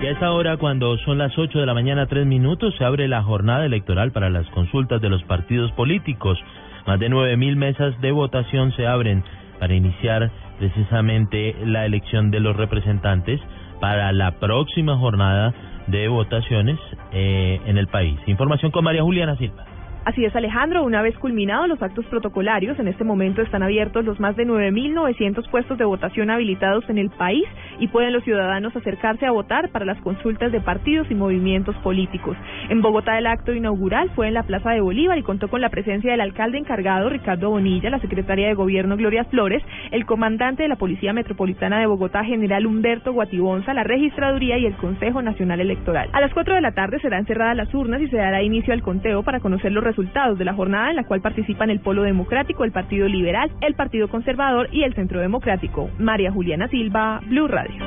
Y a esta hora, cuando son las 8 de la mañana, tres minutos, se abre la jornada electoral para las consultas de los partidos políticos. Más de 9.000 mesas de votación se abren para iniciar precisamente la elección de los representantes para la próxima jornada de votaciones eh, en el país. Información con María Juliana Silva. Así es, Alejandro. Una vez culminados los actos protocolarios, en este momento están abiertos los más de 9.900 puestos de votación habilitados en el país y pueden los ciudadanos acercarse a votar para las consultas de partidos y movimientos políticos. En Bogotá el acto inaugural fue en la Plaza de Bolívar y contó con la presencia del alcalde encargado Ricardo Bonilla, la secretaria de Gobierno Gloria Flores, el comandante de la Policía Metropolitana de Bogotá General Humberto Guatibonza, la registraduría y el Consejo Nacional Electoral. A las 4 de la tarde serán cerradas las urnas y se dará inicio al conteo para conocer los resultados de la jornada en la cual participan el Polo Democrático, el Partido Liberal, el Partido Conservador y el Centro Democrático. María Juliana Silva, Blue Radio.